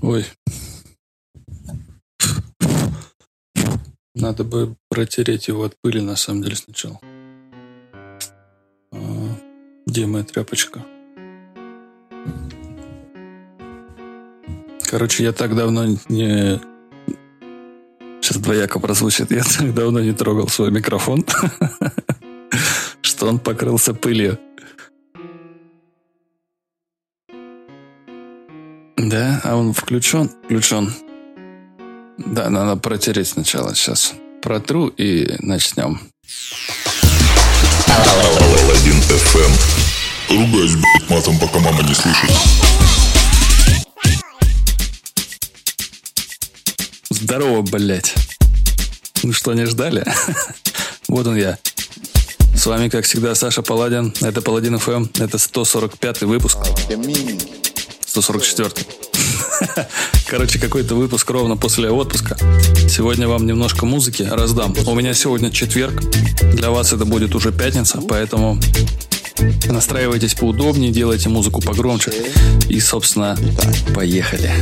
Ой. Надо бы протереть его от пыли, на самом деле, сначала. А, где моя тряпочка? Короче, я так давно не... Сейчас двояко прозвучит. Я так давно не трогал свой микрофон, что он покрылся пылью. Да, а он включен? Включен. Да, надо протереть сначала. Сейчас протру и начнем. Алладин FM. Ругаюсь, блядь, матом, пока мама не слышит. Здорово, блядь. Ну что, не ждали? вот он я. С вами, как всегда, Саша Паладин. Это Паладин FM. Это 145 выпуск. 144. Короче, какой-то выпуск ровно после отпуска. Сегодня вам немножко музыки раздам. У меня сегодня четверг. Для вас это будет уже пятница, поэтому настраивайтесь поудобнее, делайте музыку погромче. И, собственно, поехали.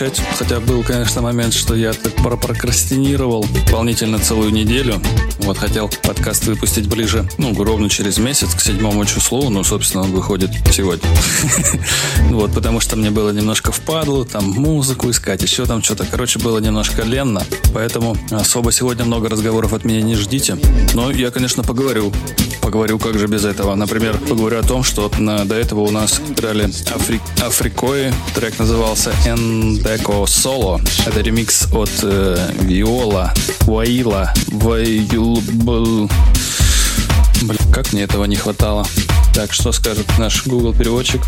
Начать. Хотя был, конечно, момент, что я так прокрастинировал дополнительно целую неделю. Вот хотел подкаст выпустить ближе, ну, ровно через месяц, к седьмому числу. Ну, собственно, он выходит сегодня. Вот, потому что мне было немножко впадло, там музыку искать, еще там что-то. Короче, было немножко ленно. Поэтому особо сегодня много разговоров от меня не ждите. Но я, конечно, поговорю. Поговорю, как же без этого. Например, поговорю о том, что до этого у нас играли Афри... Африкои. Трек назывался Endeco Solo. Это ремикс от э, Виола, Ваила, Ваюл... Блин, как мне этого не хватало. Так, что скажет наш Google переводчик?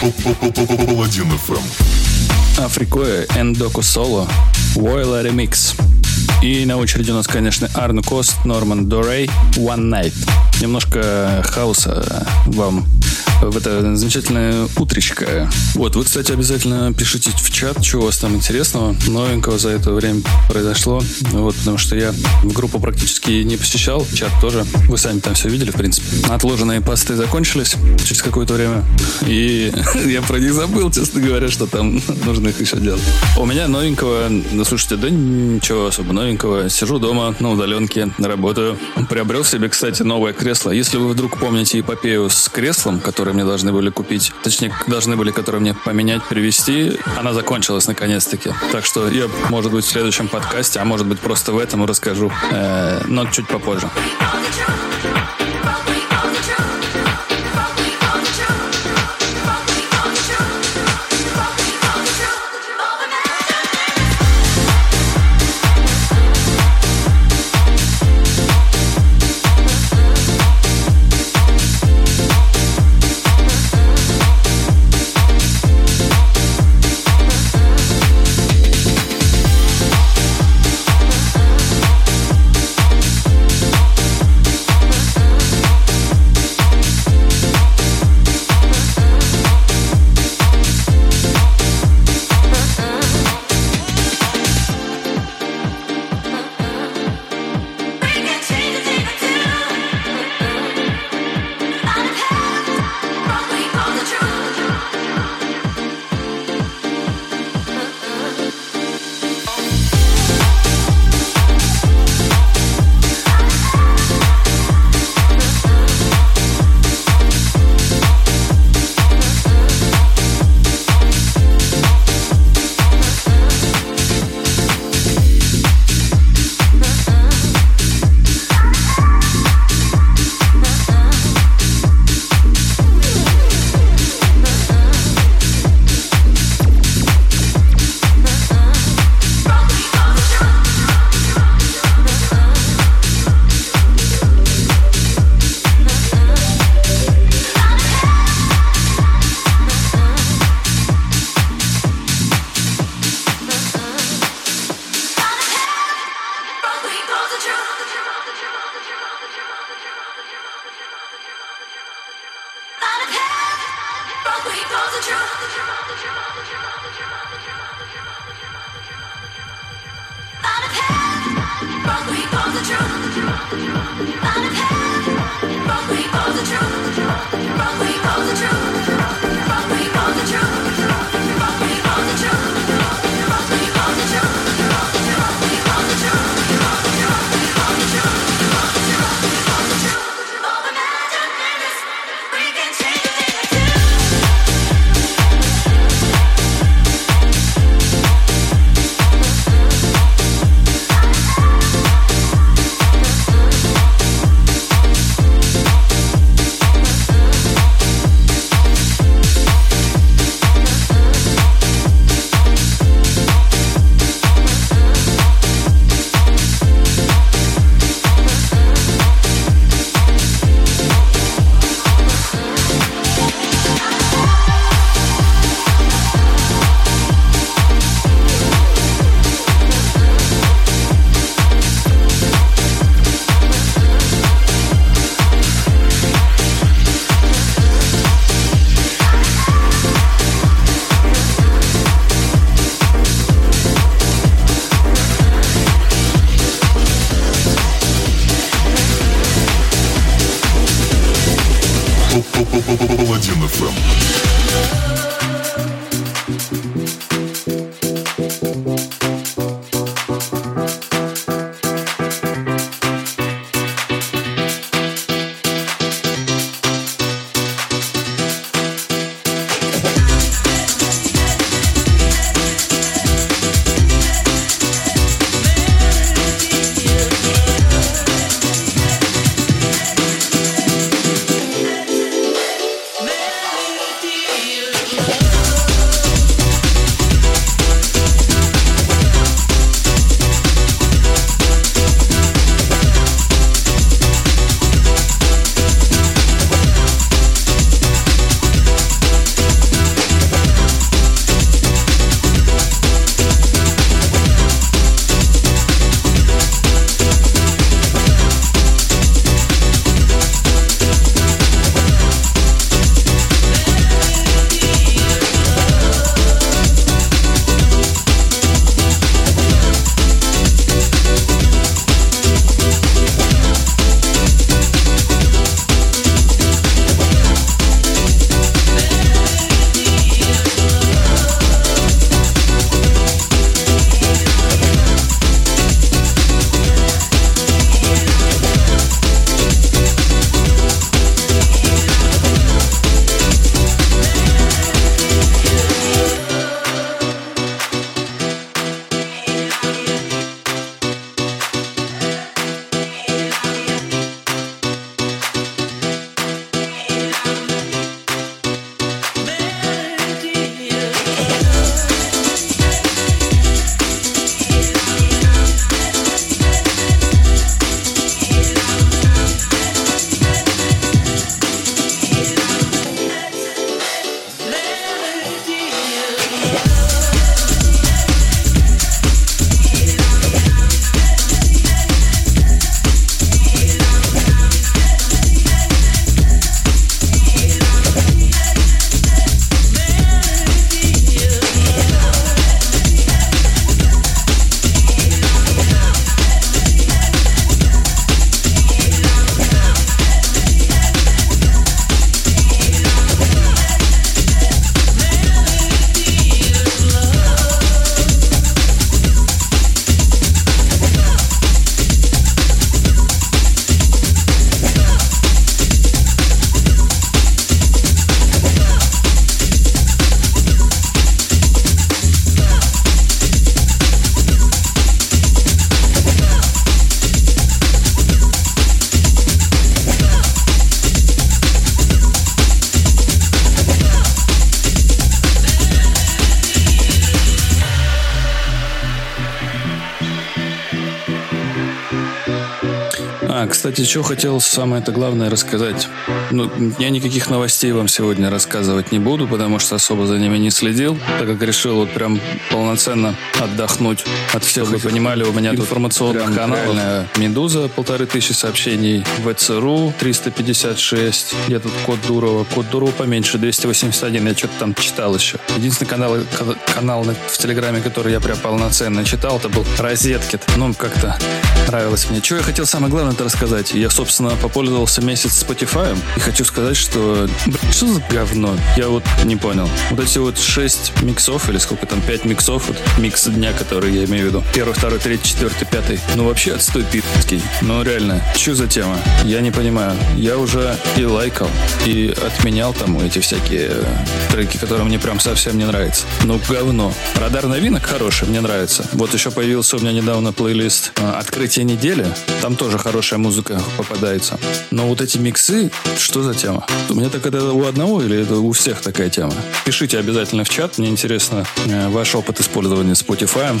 Паладин FM. Африкоя, Эндоку Соло, Войла Ремикс. И на очереди у нас, конечно, Арну Кост, Норман Дорей, One Night. Немножко хаоса вам в это замечательное утречко. Вот, вы, кстати, обязательно пишите в чат, что у вас там интересного, новенького за это время произошло. Вот, потому что я группу практически не посещал, чат тоже. Вы сами там все видели, в принципе. Отложенные посты закончились через какое-то время. И я про них забыл, честно говоря, что там нужно их еще делать. У меня новенького, ну, слушайте, да ничего особо новенького. Сижу дома на удаленке, работаю. Приобрел себе, кстати, новое кресло. Если вы вдруг помните эпопею с креслом, которое которые мне должны были купить, точнее, должны были, которые мне поменять, привезти, она закончилась наконец-таки. Так что я, может быть, в следующем подкасте, а может быть, просто в этом расскажу, э, но чуть попозже. Кстати, что хотел самое-то главное рассказать. Ну, я никаких новостей вам сегодня рассказывать не буду, потому что особо за ними не следил, так как решил вот прям полноценно отдохнуть от всех. Чтобы вы понимали, у меня тут информационный канал. Медуза, полторы тысячи сообщений. ВЦРУ 356. Я тут код Дурова. Код Дурова поменьше, 281. Я что-то там читал еще. Единственный канал, канал в Телеграме, который я прям полноценно читал, это был Розеткет. Ну, как-то нравилось мне. Что я хотел самое главное это рассказать? Я, собственно, попользовался месяц Spotify и хочу сказать, что... Блин, что за говно? Я вот не понял. Вот эти вот шесть миксов, или сколько там, пять миксов, вот микс дня, который я имею в виду. Первый, второй, третий, четвертый, пятый. Ну, вообще отстой питский. Ну, реально, что за тема? Я не понимаю. Я уже и лайкал, и отменял там эти всякие треки, которые мне прям совсем не нравятся. Ну, говно. Радар новинок хороший, мне нравится. Вот еще появился у меня недавно плейлист а, «Открытие недели». Там тоже хорошая музыка попадается. Но вот эти миксы, что за тема? У меня так это у одного или это у всех такая тема? Пишите обязательно в чат, мне интересно э, ваш опыт использования Spotify.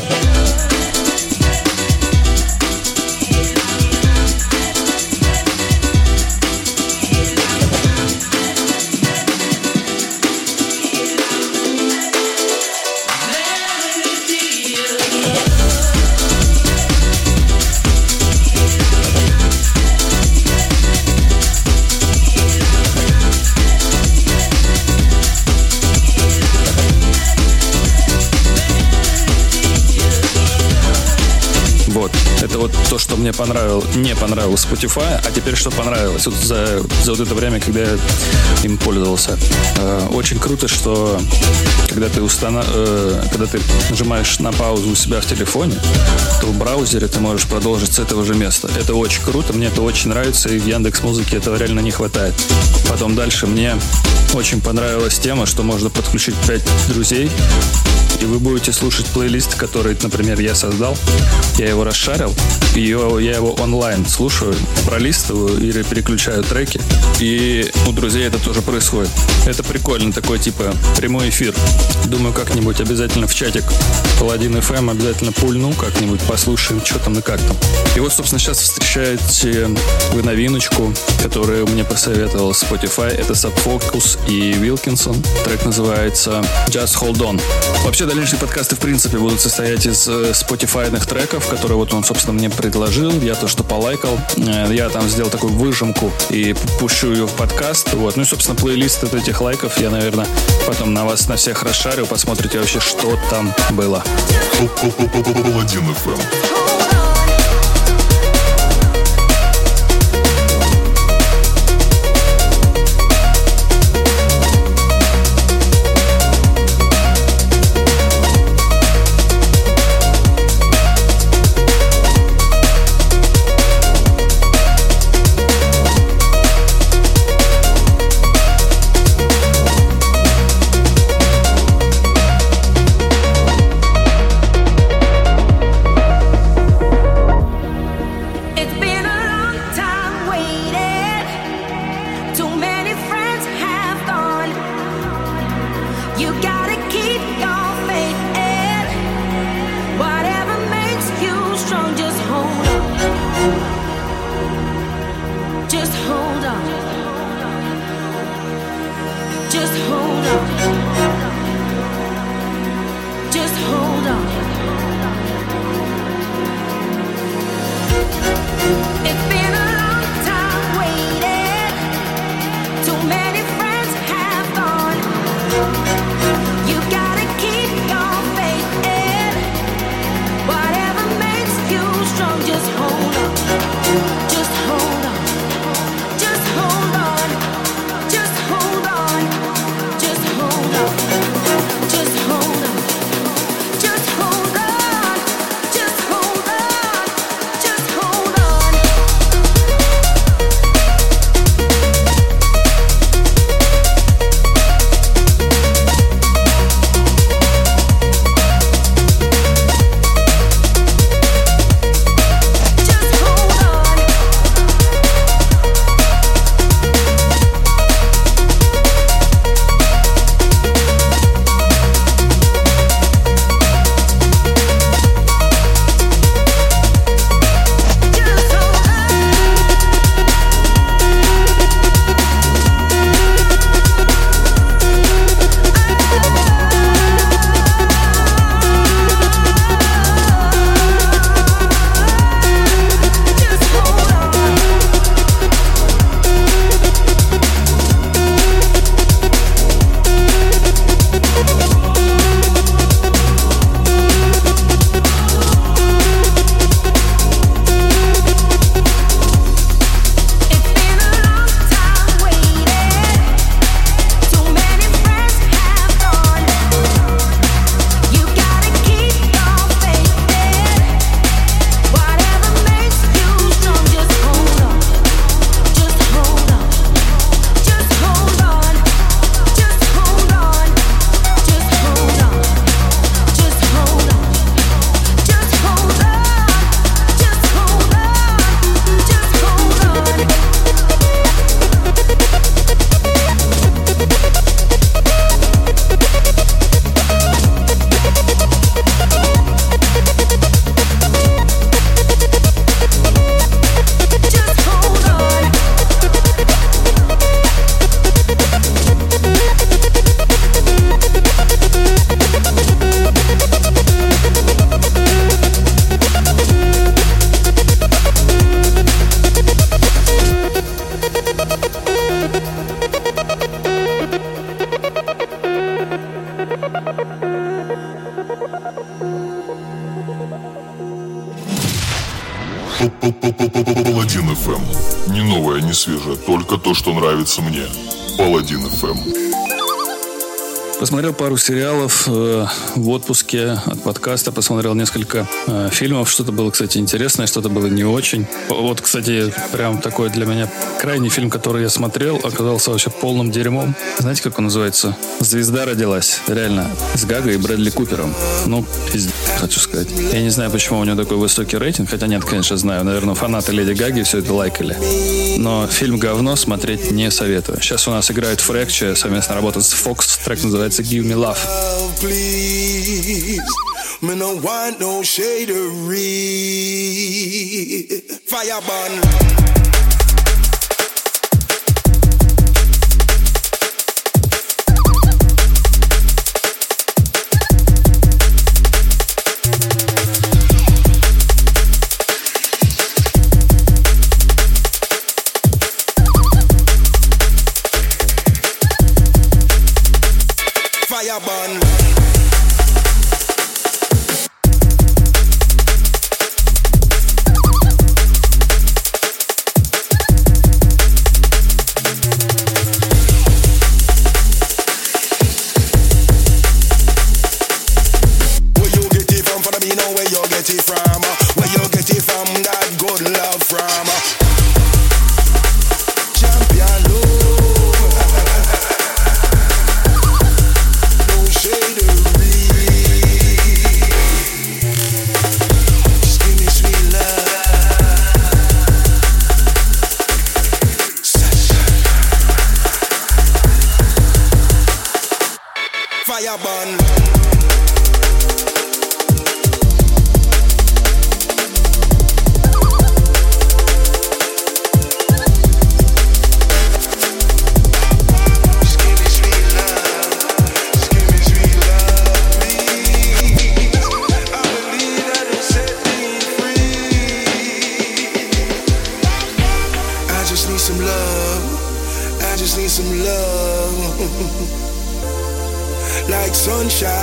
Не понравилось Spotify, а теперь что понравилось вот за, за вот это время, когда я им пользовался. Э, очень круто, что когда ты, устана... э, когда ты нажимаешь на паузу у себя в телефоне, то в браузере ты можешь продолжить с этого же места. Это очень круто, мне это очень нравится, и в Яндекс Музыке этого реально не хватает. Потом дальше мне очень понравилась тема, что можно подключить 5 друзей и вы будете слушать плейлист, который, например, я создал. Я его расшарил, и я его онлайн слушаю, пролистываю или переключаю треки. И у друзей это тоже происходит. Это прикольно, такой типа прямой эфир. Думаю, как-нибудь обязательно в чатик Паладин FM обязательно пульну как-нибудь, послушаем, что там и как там. И вот, собственно, сейчас встречаете вы новиночку, которую мне посоветовал Spotify. Это Subfocus и Wilkinson. Трек называется Just Hold On. Вообще, дальнейшие подкасты, в принципе, будут состоять из э, Spotify треков, которые вот он, собственно, мне предложил. Я то, что полайкал. Э, я там сделал такую выжимку и пущу ее в подкаст. Вот. Ну и, собственно, плейлист от этих лайков я, наверное, потом на вас на всех расшарю. Посмотрите вообще, что там было. Паладин FM. Мне. Посмотрел пару сериалов э, в отпуске от подкаста, посмотрел несколько э, фильмов. Что-то было, кстати, интересное, что-то было не очень. Вот, кстати, прям такой для меня крайний фильм, который я смотрел, оказался вообще полным дерьмом. Знаете, как он называется? «Звезда родилась». Реально. С Гагой и Брэдли Купером. Ну, пиздец, хочу сказать. Я не знаю, почему у него такой высокий рейтинг, хотя нет, конечно, знаю. Наверное, фанаты Леди Гаги все это лайкали. Но фильм говно смотреть не советую. Сейчас у нас играет Фрэкча, совместно работает с Fox. Трек называется называется Give Me Love. Me no want no shadery. Fire burn. carbon.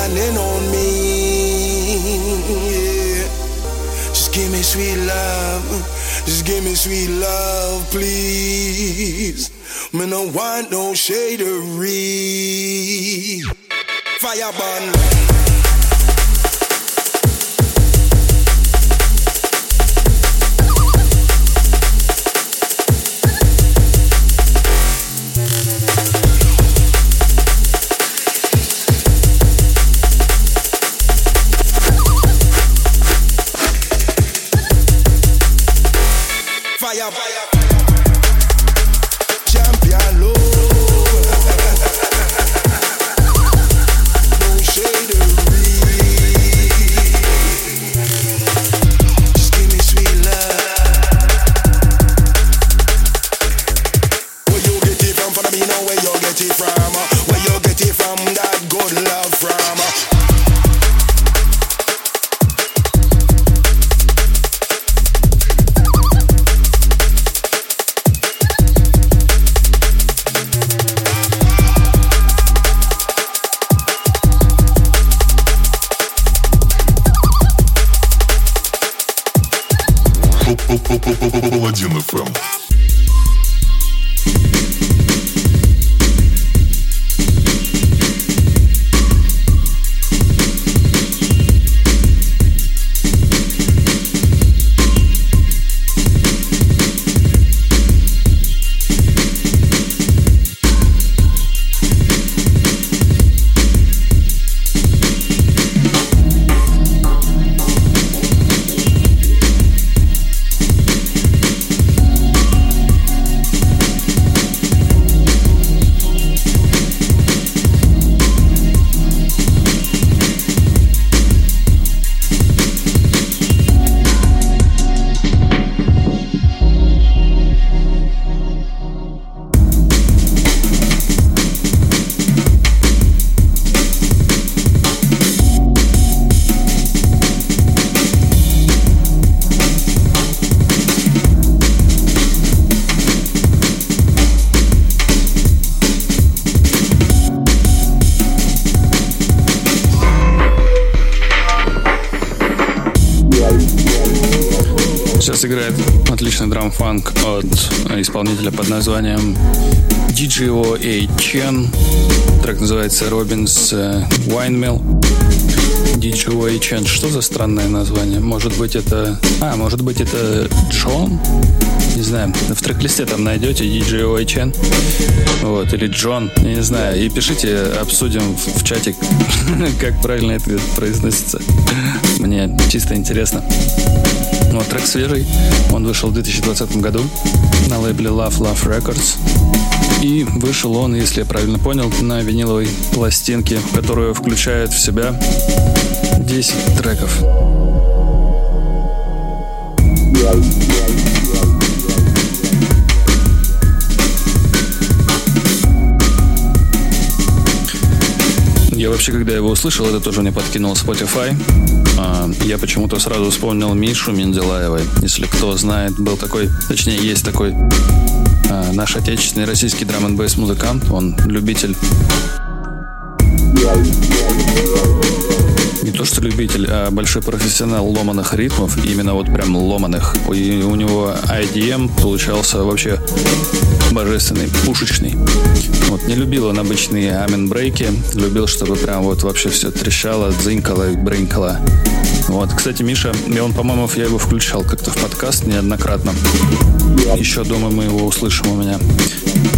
shining on me. Yeah. Just give me sweet love. Just give me sweet love, please. Me no want no shadery. Fire burn. Отличный драм-фанк от исполнителя под названием DJO A. Chen. Трек называется Робинс Windmill. DJO A. Chen. Что за странное название? Может быть это... А, может быть это Джон? Не знаю. В трек-листе там найдете DJO A. Chen. Вот. Или Джон. Я не знаю. И пишите, обсудим в, в чатик, как правильно это произносится. Мне чисто интересно. Ну, вот трек свежий. Он вышел в 2020 году на лейбле Love Love Records. И вышел он, если я правильно понял, на виниловой пластинке, которая включает в себя 10 треков. Я вообще, когда его услышал, это тоже мне подкинул Spotify. А, я почему-то сразу вспомнил Мишу Менделаева. Если кто знает, был такой, точнее, есть такой а, наш отечественный российский драм н музыкант. Он любитель не то что любитель, а большой профессионал ломаных ритмов, именно вот прям ломаных. И у него IDM получался вообще божественный, пушечный. Вот, не любил он обычные амин-брейки, любил, чтобы прям вот вообще все трещало, дзынькало и брынькало. Вот, кстати, Миша, и он, по-моему, я его включал как-то в подкаст неоднократно. Еще, думаю, мы его услышим у меня.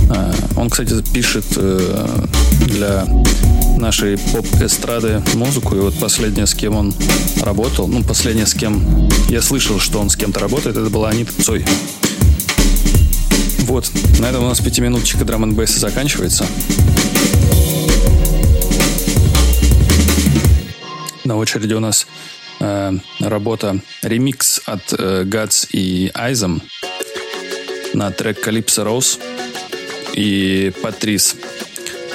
А, он, кстати, пишет э, для нашей поп-эстрады музыку, и вот последнее, с кем он работал, ну, последнее, с кем я слышал, что он с кем-то работает, это была Анита Цой. Вот, на этом у нас пятиминуточка драм н заканчивается. На очереди у нас э, работа ремикс от э, Guts и Айзом на трек Calypso Rose и Патрис.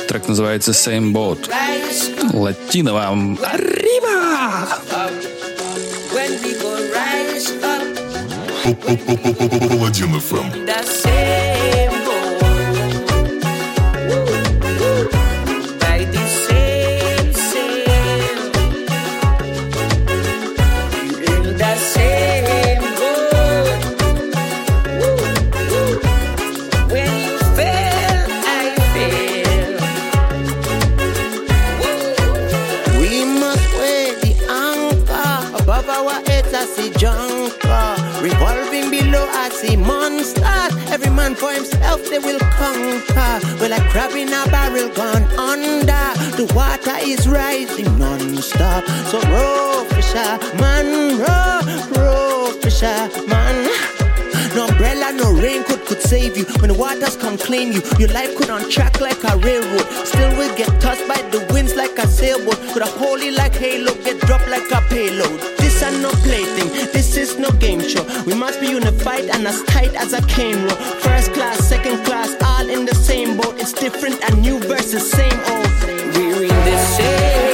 Трек называется Same Boat. Латино вам. Arriba! Паладин FM. man for himself, they will conquer. Well, like crab in a barrel gone under. The water is rising non-stop. So row, fisher, man, row, row, fisher, man. No umbrella, no raincoat could save you. When the waters come clean you, your life could untrack like a railroad. Still will get tossed by the winds like a sailboat. Could a holy like halo get dropped like a payload. This no plaything, this is no game show. We must be unified and as tight as a cane row. First class, second class, all in the same boat. It's different and new versus same old. We're in the same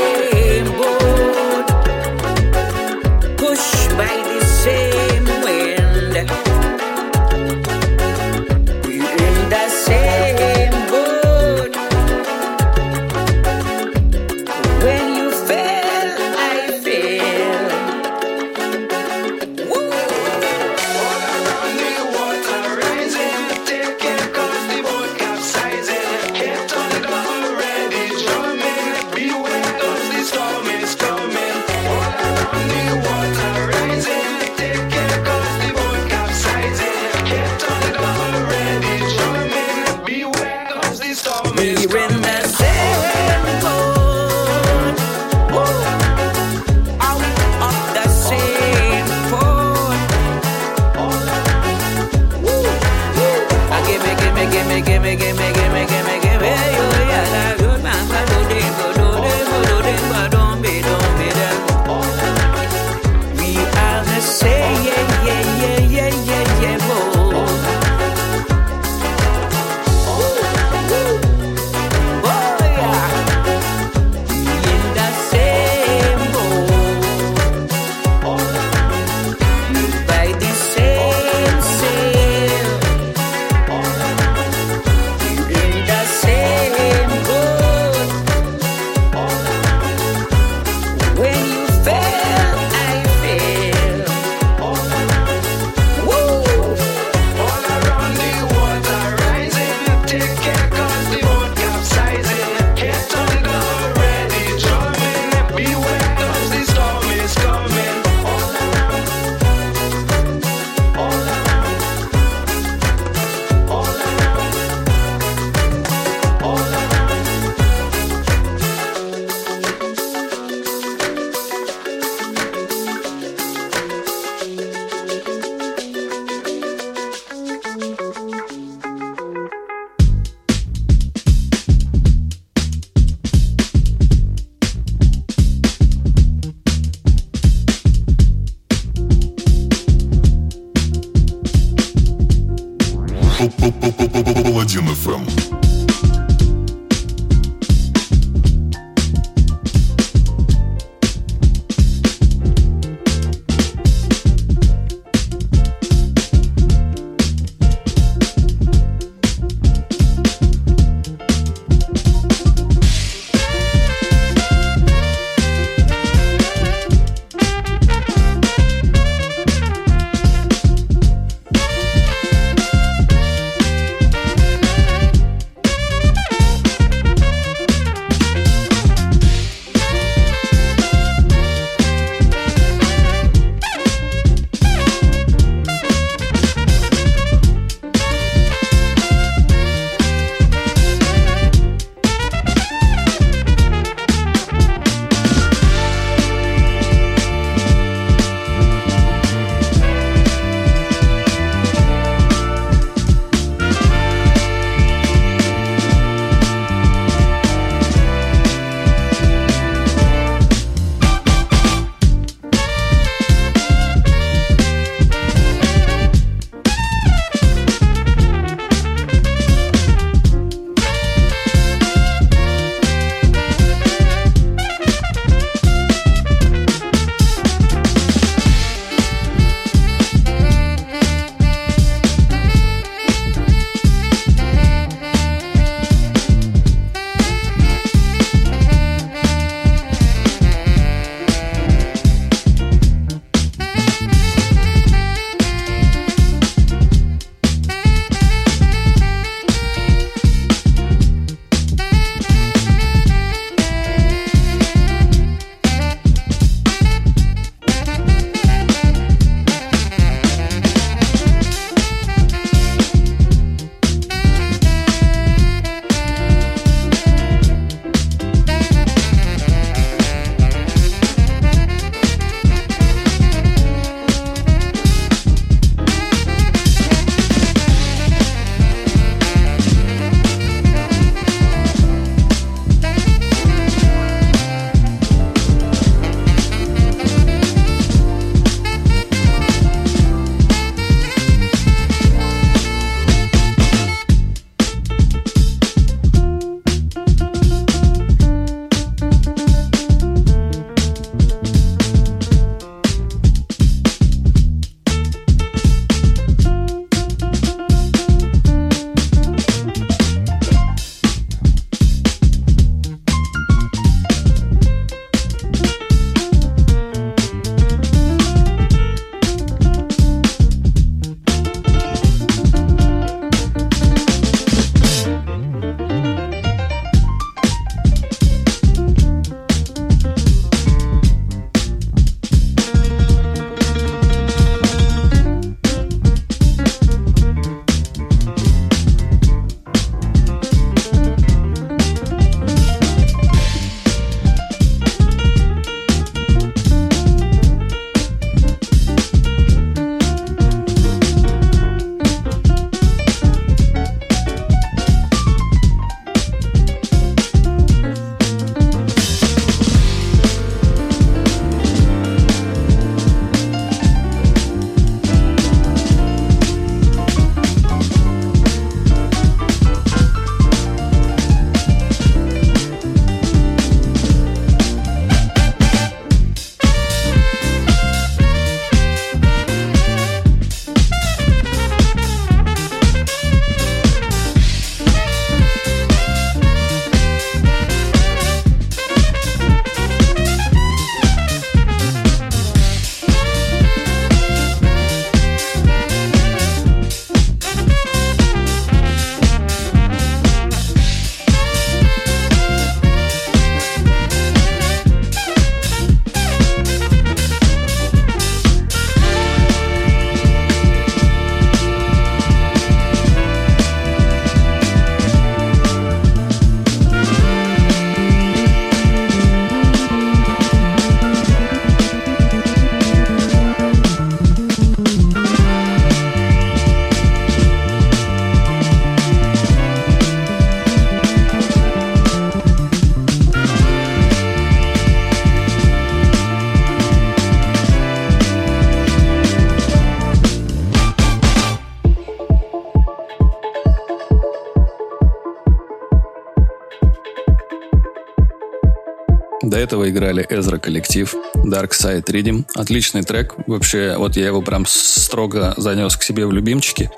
этого играли Эзра коллектив, Dark Side Reading. Отличный трек. Вообще, вот я его прям строго занес к себе в любимчики.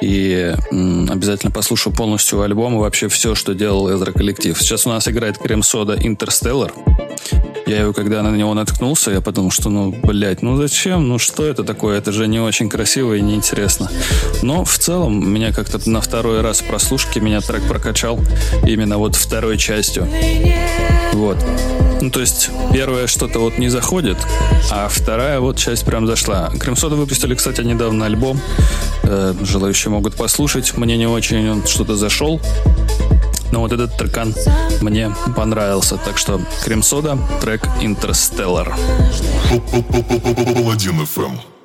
И м, обязательно послушаю полностью альбом и вообще все, что делал Эзра коллектив. Сейчас у нас играет Крем Сода Интерстеллар. Я его, когда на него наткнулся, я подумал, что, ну, блядь, ну зачем? Ну что это такое? Это же не очень красиво и неинтересно. Но в целом меня как-то на второй раз прослушки меня трек прокачал именно вот второй частью. Вот. Ну, то есть, первое что-то вот не заходит, а вторая вот часть прям зашла. Кремсода выпустили, кстати, недавно альбом. Э, желающие могут послушать. Мне не очень он что-то зашел. Но вот этот трекан мне понравился. Так что Крем-сода, трек Интерстеллар. Паладин FM.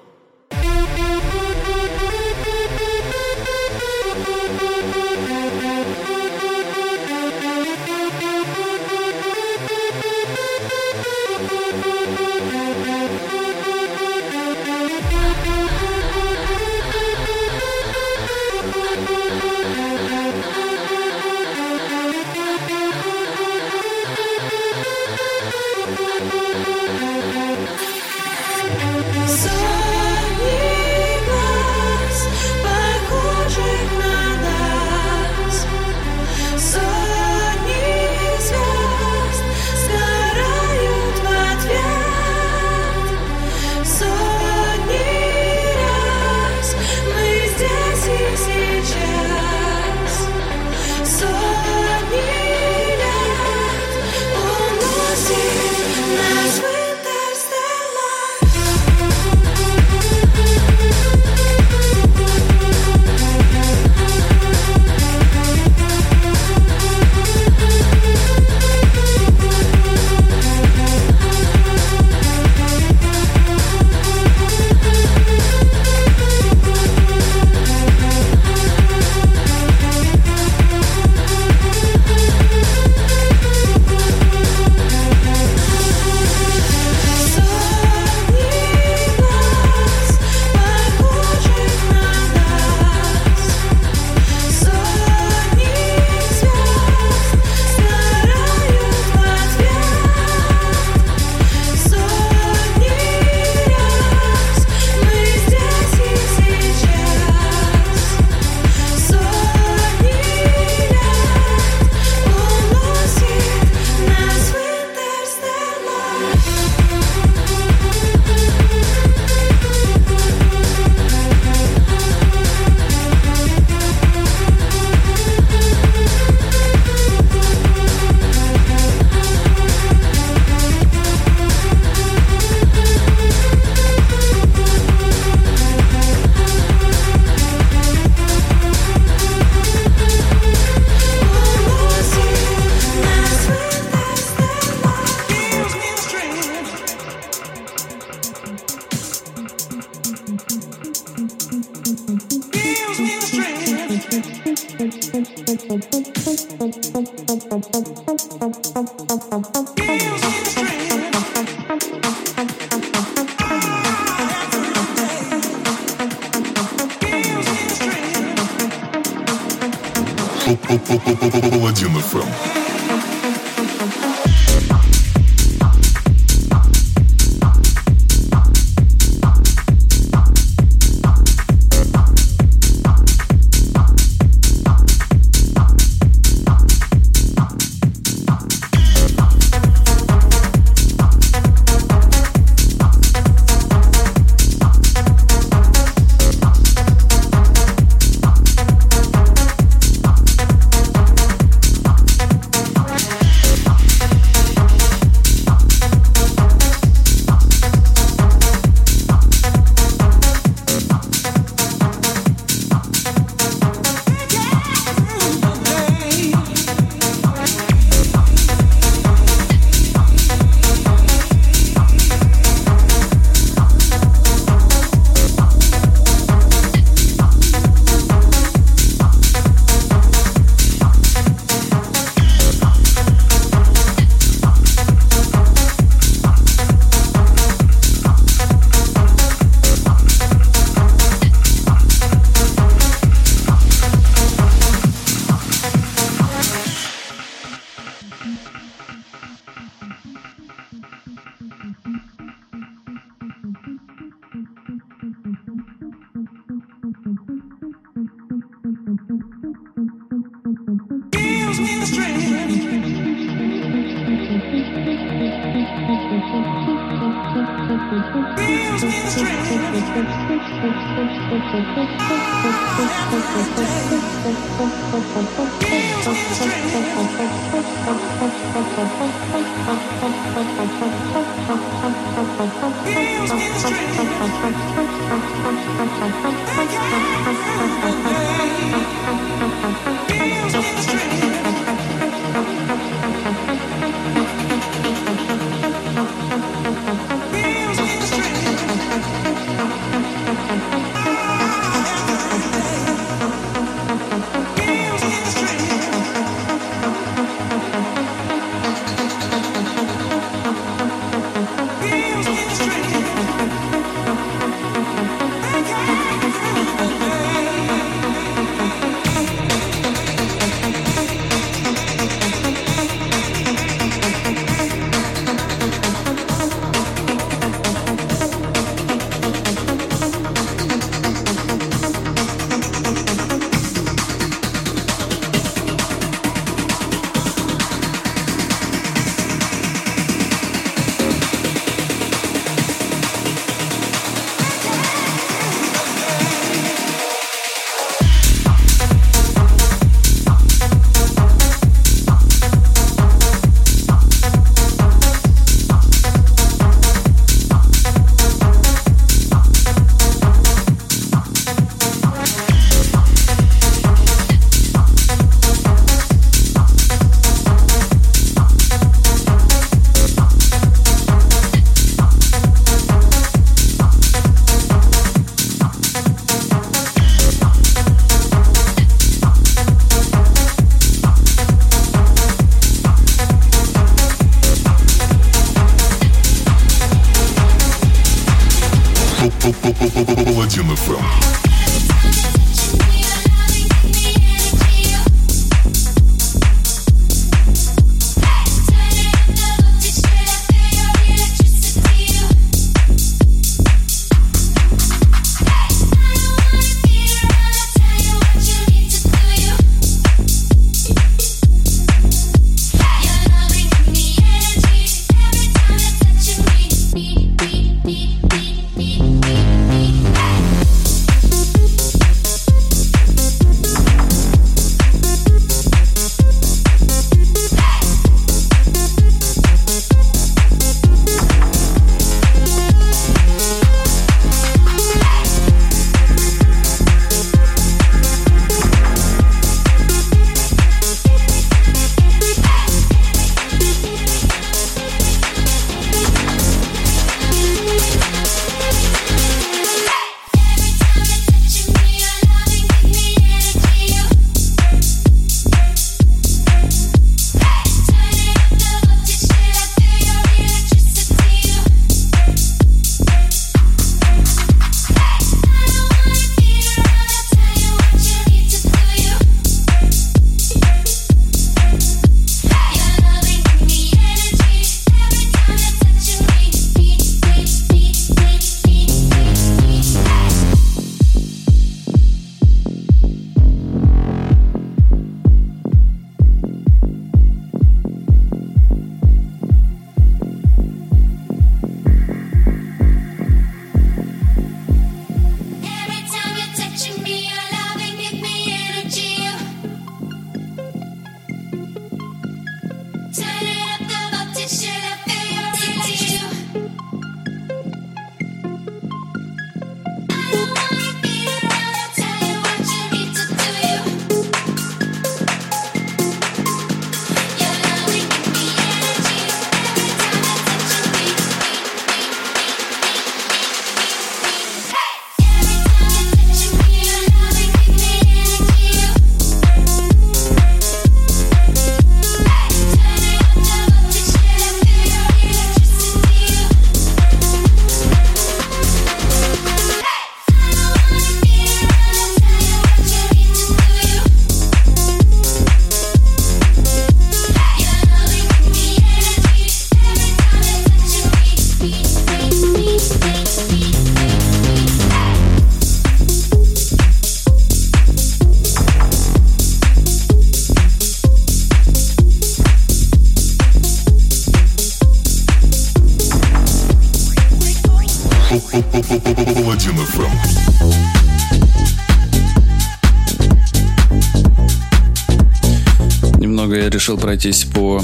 Решил пройтись по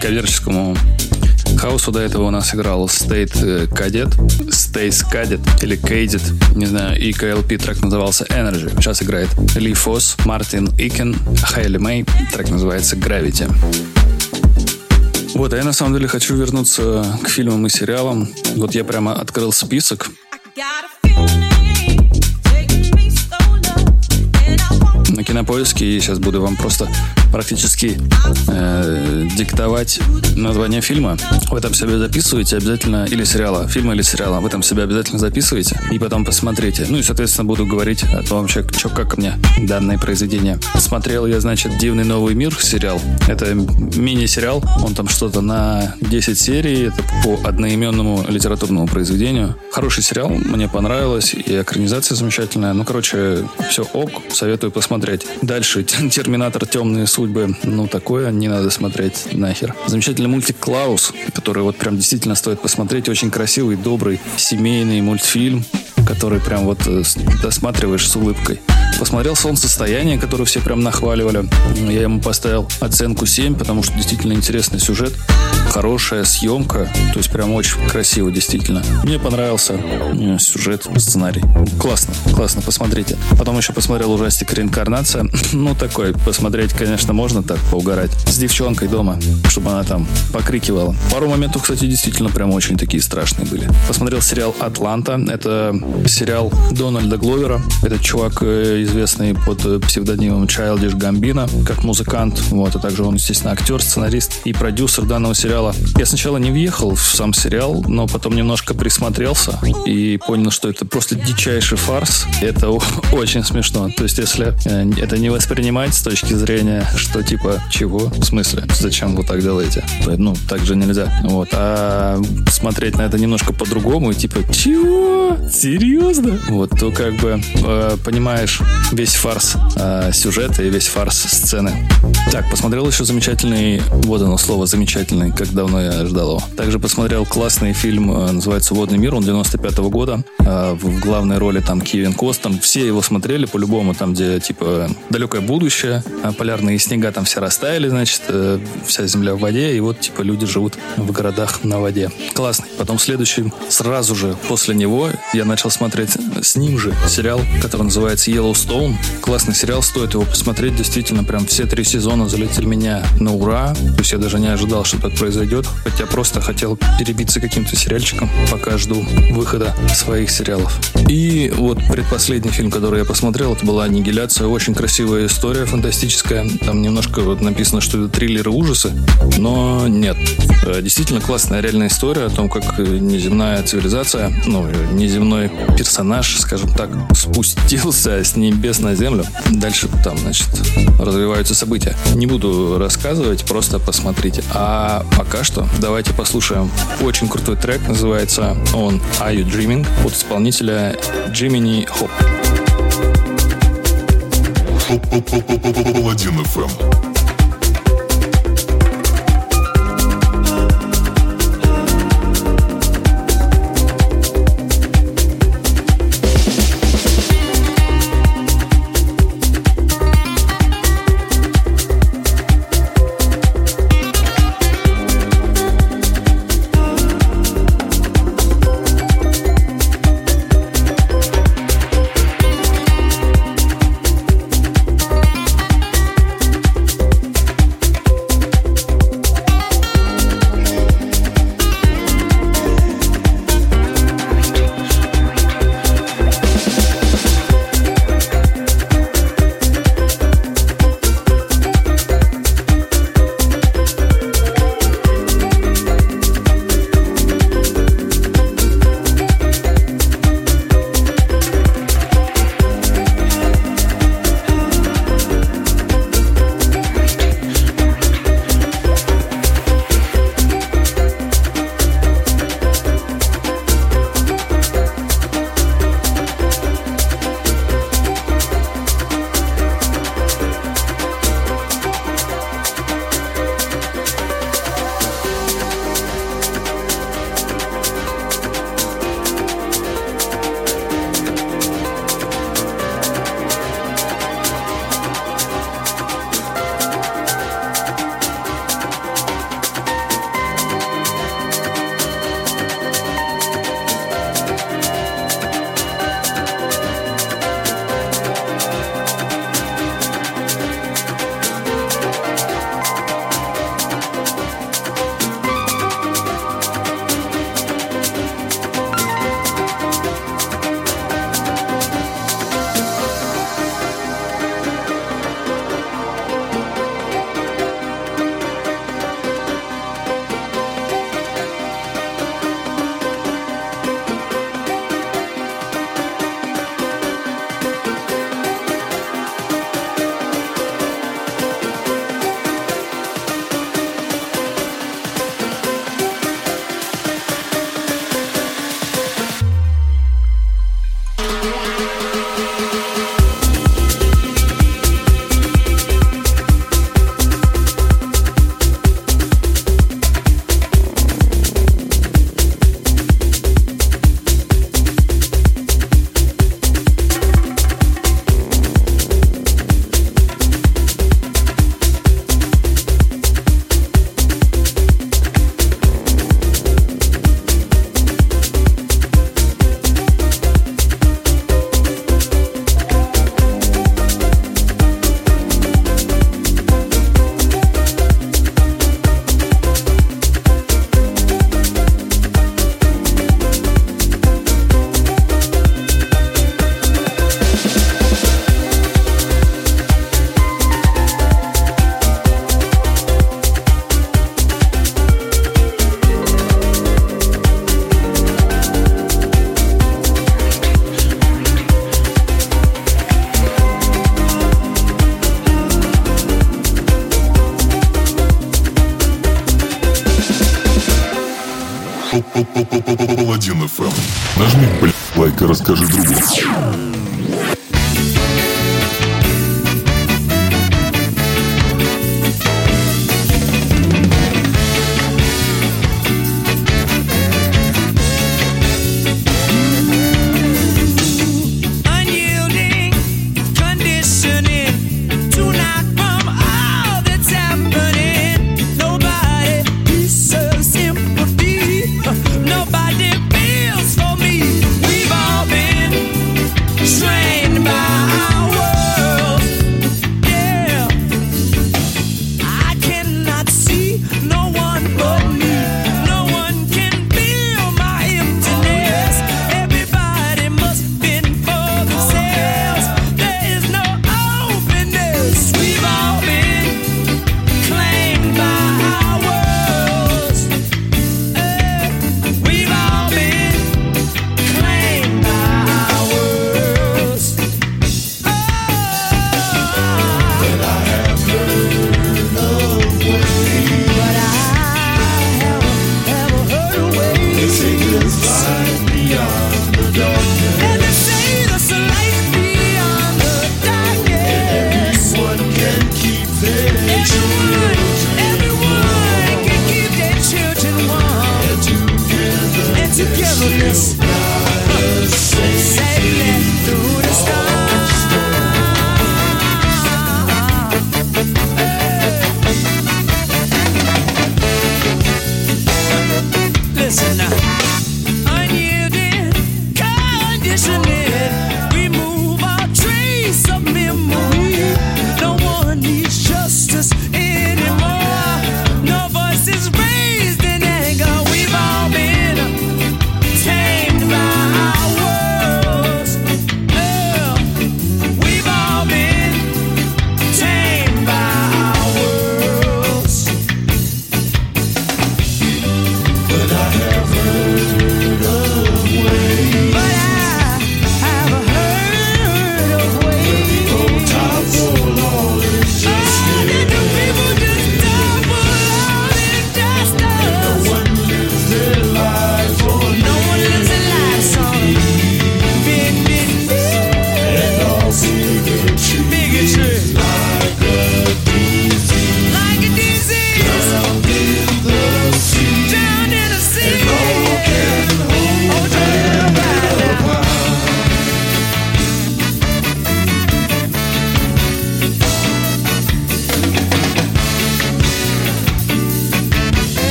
коммерческому хаусу. До этого у нас играл State Cadet, Stace Cadet или Cadet, не знаю, и KLP трек назывался Energy. Сейчас играет Ли Фос, Мартин Икен, Хайли Мэй, трек называется Gravity. Вот, а я на самом деле хочу вернуться к фильмам и сериалам. Вот я прямо открыл список. Кинопоиске и сейчас буду вам просто практически э, диктовать название фильма. В этом себе записываете обязательно, или сериала, фильма или сериала, в этом себя обязательно записывайте и потом посмотрите. Ну и, соответственно, буду говорить о том, вообще, что как мне данное произведение. Смотрел я, значит, «Дивный новый мир» сериал. Это мини-сериал, он там что-то на 10 серий, это по одноименному литературному произведению. Хороший сериал, мне понравилось, и экранизация замечательная. Ну, короче, все ок, советую посмотреть. Дальше «Терминатор. Темные судьбы» судьбы, ну, такое не надо смотреть нахер. Замечательный мультик «Клаус», который вот прям действительно стоит посмотреть. Очень красивый, добрый, семейный мультфильм, который прям вот э, досматриваешь с улыбкой. Посмотрел «Солнцестояние», которое все прям нахваливали. Я ему поставил оценку 7, потому что действительно интересный сюжет, хорошая съемка, то есть прям очень красиво, действительно. Мне понравился э, сюжет, сценарий. Классно, классно, посмотрите. Потом еще посмотрел ужастик «Реинкарнация». Ну, такой, посмотреть, конечно, можно так, поугарать. С девчонкой дома, чтобы она там покрикивала. Пару моментов, кстати, действительно прям очень такие страшные были. Посмотрел сериал «Атланта». Это сериал Дональда Гловера. Этот чувак э, известный под э, псевдонимом Childish Gambino, как музыкант. Вот, а также он, естественно, актер, сценарист и продюсер данного сериала. Я сначала не въехал в сам сериал, но потом немножко присмотрелся и понял, что это просто дичайший фарс. Это очень смешно. То есть, если э, это не воспринимать с точки зрения, что типа, чего? В смысле? Зачем вы так делаете? Ну, так же нельзя. Вот. А смотреть на это немножко по-другому, типа, чего? Серьезно? Вот, то как бы э, понимаешь, весь фарс э, сюжета и весь фарс сцены. Так, посмотрел еще замечательный, вот оно слово замечательный, как давно я ждал его. Также посмотрел классный фильм, э, называется «Водный мир», он 95 -го года. Э, в главной роли там Кевин Кост, там все его смотрели по-любому, там где типа далекое будущее, э, полярные снега там все растаяли, значит, вся земля в воде, и вот типа люди живут в городах на воде. Классный. Потом следующий, сразу же после него я начал смотреть с ним же сериал, который называется Yellowstone. Классный сериал, стоит его посмотреть. Действительно, прям все три сезона залетели меня на ура. То есть я даже не ожидал, что так произойдет. Хотя просто хотел перебиться каким-то сериальчиком, пока жду выхода своих сериалов. И вот предпоследний фильм, который я посмотрел, это была «Аннигиляция». Очень красивая история, фантастическая. Там немножко вот написано, что это триллеры ужасы, но нет. Э, действительно классная реальная история о том, как неземная цивилизация, ну, неземной персонаж, скажем так, спустился с небес на землю. Дальше там, значит, развиваются события. Не буду рассказывать, просто посмотрите. А пока что давайте послушаем очень крутой трек, называется он Are You Dreaming от исполнителя Jiminy Hope. Паладин ФМ.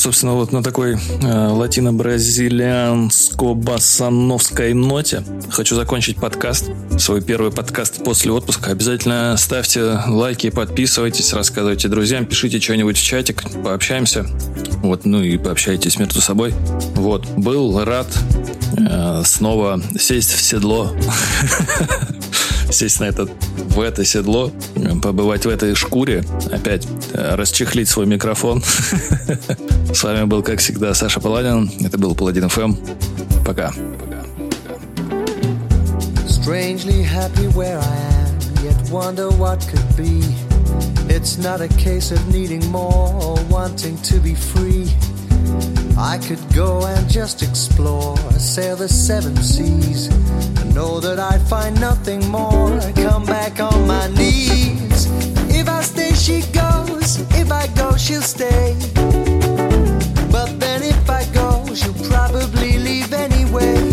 Собственно, вот на такой э, латино-бразильянско-бассановской ноте хочу закончить подкаст, свой первый подкаст после отпуска. Обязательно ставьте лайки, подписывайтесь, рассказывайте друзьям, пишите что-нибудь в чатик, пообщаемся. Вот, ну и пообщайтесь между собой. Вот, был рад э, снова сесть в седло сесть на этот, в это седло, побывать в этой шкуре, опять э, расчехлить свой микрофон. С вами был, как всегда, Саша Паладин. Это был Паладин ФМ. Пока. Strangely happy where I am, yet wonder what could be. It's not a case of needing more or wanting to be free. I could go and just explore, sail the seven seas, know that I find nothing more. Come back on my knees. If I stay, she goes. If I go, she'll stay. But then if I go, she'll probably leave anyway.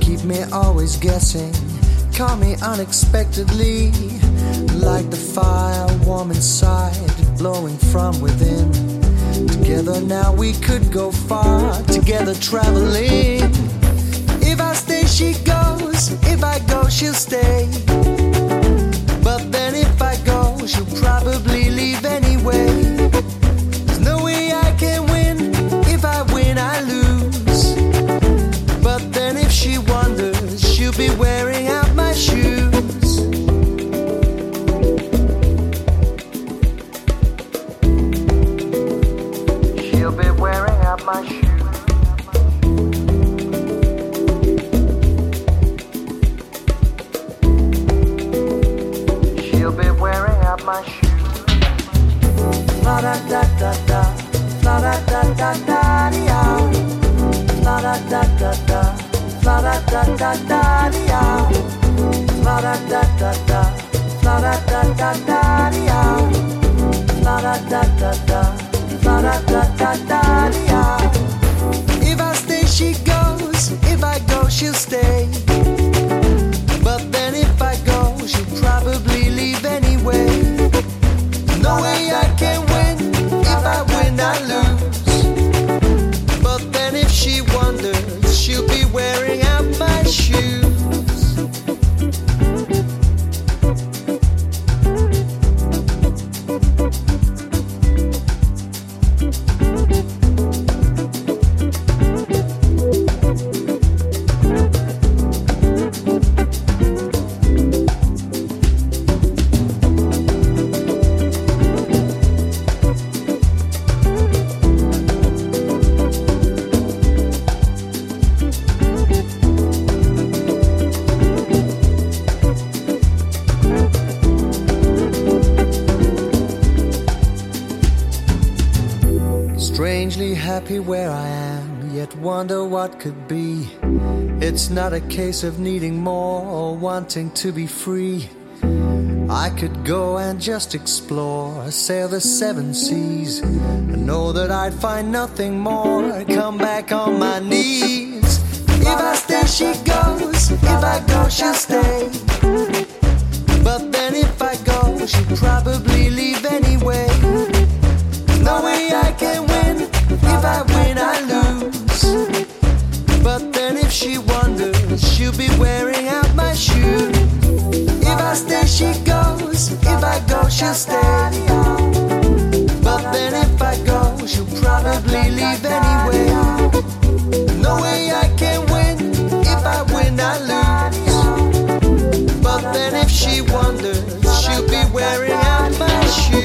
Keep me always guessing. Call me unexpectedly, like the fire warm inside, blowing from within. Together now we could go far, together traveling. If I stay, she goes. If I go, she'll stay. But then if I go, she'll probably If I stay, she goes. If I go, she'll stay. Where I am, yet wonder what could be. It's not a case of needing more or wanting to be free. I could go and just explore, sail the seven seas, and know that I'd find nothing more. Come back on my knees. If I stay, she goes. If I go, she'll stay. then if she wanders, she'll be wearing out my shoes. If I stay, she goes. If I go, she'll stay. But then if I go, she'll probably leave anyway. No way I can win. If I win, I lose. But then if she wanders, she'll be wearing out my shoes.